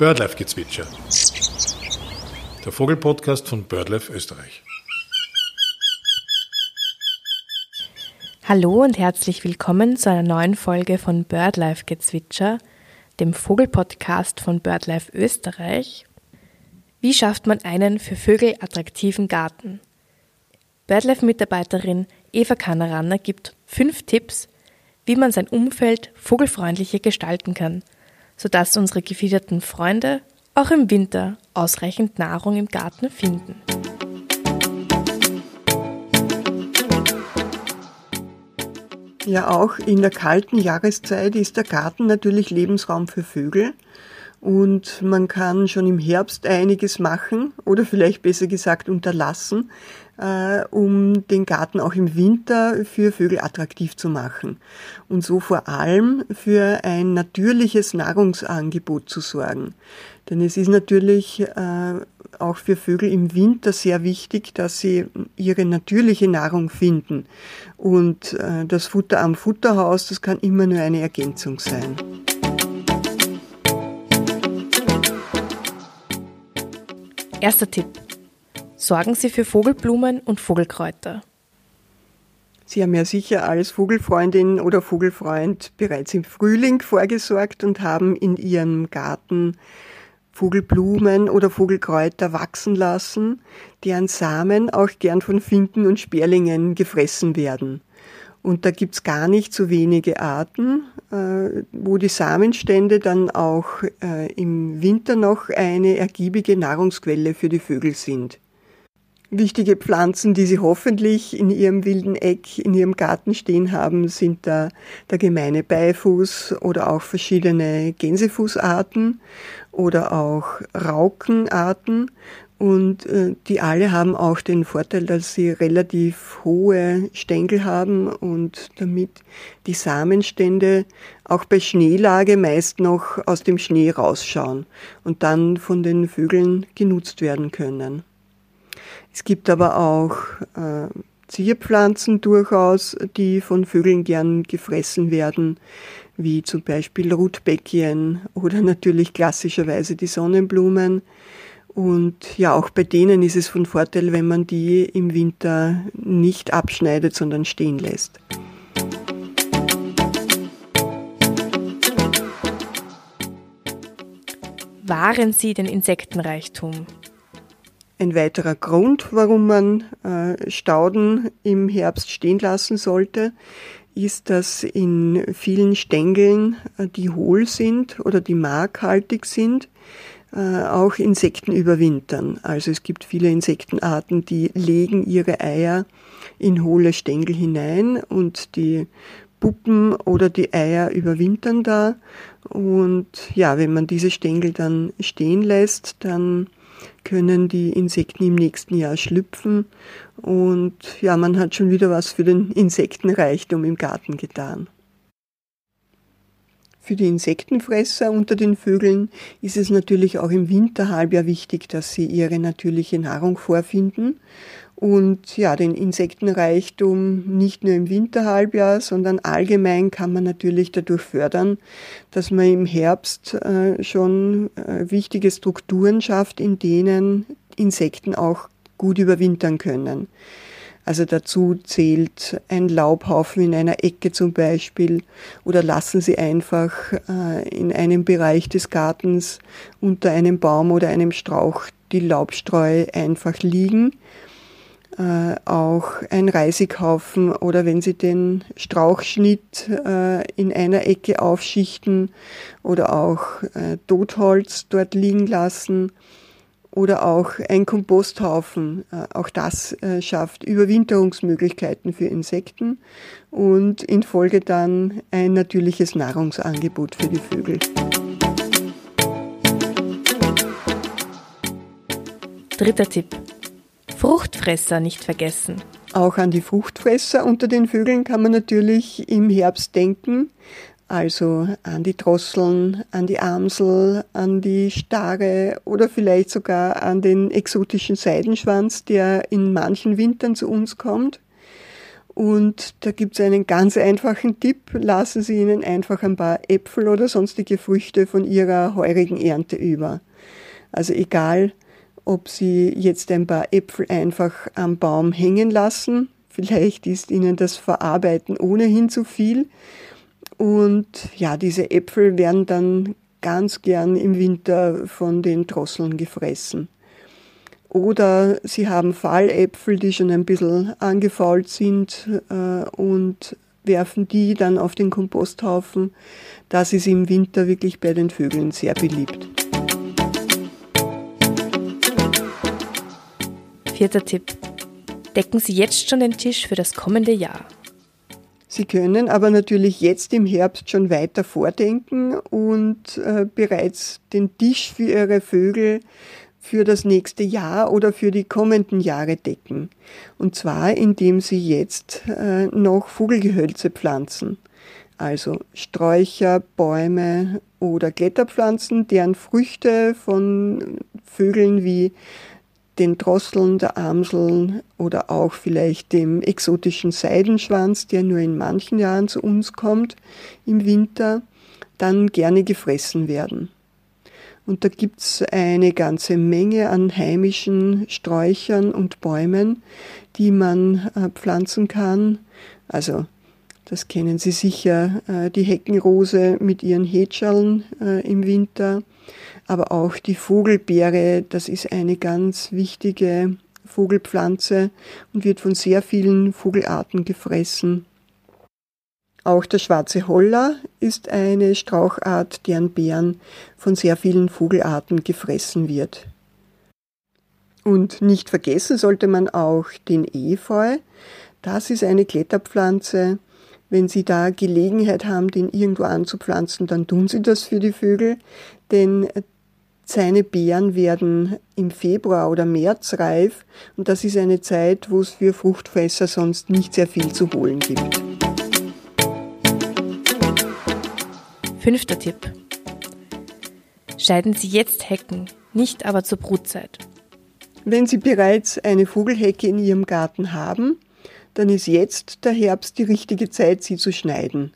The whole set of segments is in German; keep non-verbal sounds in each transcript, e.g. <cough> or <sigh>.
Birdlife-Gezwitscher. Der Vogelpodcast von Birdlife Österreich. Hallo und herzlich willkommen zu einer neuen Folge von Birdlife-Gezwitscher, dem Vogelpodcast von Birdlife Österreich. Wie schafft man einen für Vögel attraktiven Garten? Birdlife-Mitarbeiterin Eva Kanaranner gibt fünf Tipps, wie man sein Umfeld vogelfreundlicher gestalten kann – sodass unsere gefiederten Freunde auch im Winter ausreichend Nahrung im Garten finden. Ja, auch in der kalten Jahreszeit ist der Garten natürlich Lebensraum für Vögel und man kann schon im Herbst einiges machen oder vielleicht besser gesagt unterlassen, äh, um den Garten auch im Winter für Vögel attraktiv zu machen und so vor allem für ein natürliches Nahrungsangebot zu sorgen. Denn es ist natürlich äh, auch für Vögel im Winter sehr wichtig, dass sie ihre natürliche Nahrung finden. Und äh, das Futter am Futterhaus, das kann immer nur eine Ergänzung sein. Erster Tipp sorgen Sie für Vogelblumen und Vogelkräuter. Sie haben ja sicher als Vogelfreundin oder Vogelfreund bereits im Frühling vorgesorgt und haben in Ihrem Garten Vogelblumen oder Vogelkräuter wachsen lassen, deren Samen auch gern von Finken und Sperlingen gefressen werden. Und da gibt's gar nicht so wenige Arten, äh, wo die Samenstände dann auch äh, im Winter noch eine ergiebige Nahrungsquelle für die Vögel sind. Wichtige Pflanzen, die Sie hoffentlich in Ihrem wilden Eck, in Ihrem Garten stehen haben, sind da der gemeine Beifuß oder auch verschiedene Gänsefußarten oder auch Raukenarten. Und äh, die alle haben auch den Vorteil, dass sie relativ hohe Stängel haben und damit die Samenstände auch bei Schneelage meist noch aus dem Schnee rausschauen und dann von den Vögeln genutzt werden können. Es gibt aber auch äh, Zierpflanzen durchaus, die von Vögeln gern gefressen werden, wie zum Beispiel Rotbäckchen oder <laughs> natürlich klassischerweise die Sonnenblumen. Und ja, auch bei denen ist es von Vorteil, wenn man die im Winter nicht abschneidet, sondern stehen lässt. Wahren Sie den Insektenreichtum? Ein weiterer Grund, warum man äh, Stauden im Herbst stehen lassen sollte, ist, dass in vielen Stängeln, äh, die hohl sind oder die markhaltig sind, äh, auch Insekten überwintern. Also es gibt viele Insektenarten, die legen ihre Eier in hohle Stängel hinein und die Puppen oder die Eier überwintern da. Und ja, wenn man diese Stängel dann stehen lässt, dann können die Insekten im nächsten Jahr schlüpfen und ja, man hat schon wieder was für den Insektenreichtum im Garten getan. Für die Insektenfresser unter den Vögeln ist es natürlich auch im Winterhalbjahr wichtig, dass sie ihre natürliche Nahrung vorfinden und ja, den Insektenreichtum nicht nur im Winterhalbjahr, sondern allgemein kann man natürlich dadurch fördern, dass man im Herbst äh, schon äh, wichtige Strukturen schafft, in denen Insekten auch gut überwintern können. Also dazu zählt ein Laubhaufen in einer Ecke zum Beispiel oder lassen Sie einfach äh, in einem Bereich des Gartens unter einem Baum oder einem Strauch die Laubstreu einfach liegen äh, auch ein Reisighaufen oder wenn Sie den Strauchschnitt äh, in einer Ecke aufschichten oder auch äh, Totholz dort liegen lassen oder auch ein Komposthaufen. Äh, auch das äh, schafft Überwinterungsmöglichkeiten für Insekten und in Folge dann ein natürliches Nahrungsangebot für die Vögel. Dritter Tipp. Fruchtfresser nicht vergessen. Auch an die Fruchtfresser unter den Vögeln kann man natürlich im Herbst denken. Also an die Drosseln, an die Amsel, an die Starre oder vielleicht sogar an den exotischen Seidenschwanz, der in manchen Wintern zu uns kommt. Und da gibt es einen ganz einfachen Tipp. Lassen Sie ihnen einfach ein paar Äpfel oder sonstige Früchte von Ihrer heurigen Ernte über. Also egal, ob Sie jetzt ein paar Äpfel einfach am Baum hängen lassen. Vielleicht ist Ihnen das Verarbeiten ohnehin zu viel. Und ja, diese Äpfel werden dann ganz gern im Winter von den Drosseln gefressen. Oder sie haben Falläpfel, die schon ein bisschen angefault sind äh, und werfen die dann auf den Komposthaufen. Das ist im Winter wirklich bei den Vögeln sehr beliebt. Vierter Tipp. Decken Sie jetzt schon den Tisch für das kommende Jahr. Sie können aber natürlich jetzt im Herbst schon weiter vordenken und äh, bereits den Tisch für Ihre Vögel für das nächste Jahr oder für die kommenden Jahre decken. Und zwar indem Sie jetzt äh, noch Vogelgehölze pflanzen. Also Sträucher, Bäume oder Kletterpflanzen, deren Früchte von Vögeln wie den Drosseln, der Amseln oder auch vielleicht dem exotischen Seidenschwanz, der nur in manchen Jahren zu uns kommt im Winter, dann gerne gefressen werden. Und da gibt's eine ganze Menge an heimischen Sträuchern und Bäumen, die man äh, pflanzen kann. Also das kennen Sie sicher, äh, die Heckenrose mit ihren Hetscheln äh, im Winter aber auch die Vogelbeere, das ist eine ganz wichtige Vogelpflanze und wird von sehr vielen Vogelarten gefressen. Auch der schwarze Holler ist eine Strauchart, deren Beeren von sehr vielen Vogelarten gefressen wird. Und nicht vergessen sollte man auch den Efeu. Das ist eine Kletterpflanze. Wenn Sie da Gelegenheit haben, den irgendwo anzupflanzen, dann tun Sie das für die Vögel, denn seine Beeren werden im Februar oder März reif und das ist eine Zeit, wo es für Fruchtfresser sonst nicht sehr viel zu holen gibt. Fünfter Tipp. Scheiden Sie jetzt Hecken, nicht aber zur Brutzeit. Wenn Sie bereits eine Vogelhecke in Ihrem Garten haben, dann ist jetzt der Herbst die richtige Zeit, sie zu schneiden.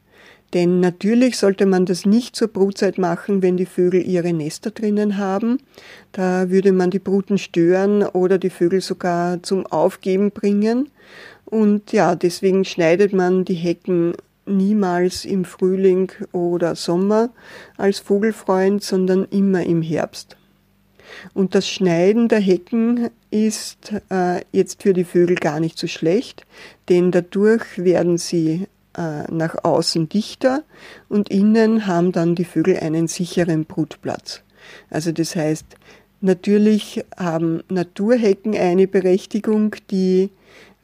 Denn natürlich sollte man das nicht zur Brutzeit machen, wenn die Vögel ihre Nester drinnen haben. Da würde man die Bruten stören oder die Vögel sogar zum Aufgeben bringen. Und ja, deswegen schneidet man die Hecken niemals im Frühling oder Sommer als Vogelfreund, sondern immer im Herbst. Und das Schneiden der Hecken ist äh, jetzt für die Vögel gar nicht so schlecht, denn dadurch werden sie äh, nach außen dichter und innen haben dann die Vögel einen sicheren Brutplatz. Also das heißt, natürlich haben Naturhecken eine Berechtigung, die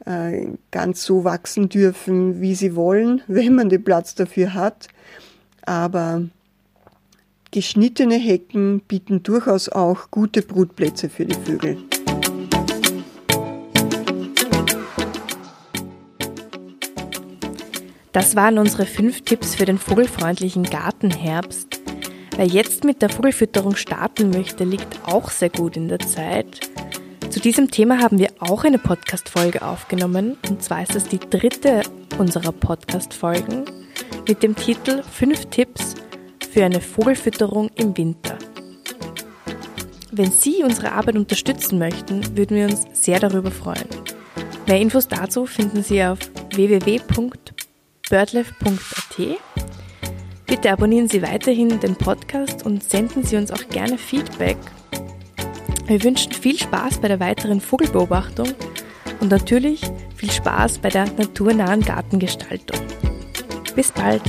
äh, ganz so wachsen dürfen, wie sie wollen, <laughs> wenn man den Platz dafür hat. Aber geschnittene Hecken bieten durchaus auch gute Brutplätze für die Vögel. Das waren unsere fünf Tipps für den vogelfreundlichen Gartenherbst. Wer jetzt mit der Vogelfütterung starten möchte, liegt auch sehr gut in der Zeit. Zu diesem Thema haben wir auch eine Podcast-Folge aufgenommen. Und zwar ist das die dritte unserer Podcast-Folgen mit dem Titel Fünf Tipps für eine Vogelfütterung im Winter. Wenn Sie unsere Arbeit unterstützen möchten, würden wir uns sehr darüber freuen. Mehr Infos dazu finden Sie auf www.podcast.com birdlife.at. Bitte abonnieren Sie weiterhin den Podcast und senden Sie uns auch gerne Feedback. Wir wünschen viel Spaß bei der weiteren Vogelbeobachtung und natürlich viel Spaß bei der naturnahen Gartengestaltung. Bis bald!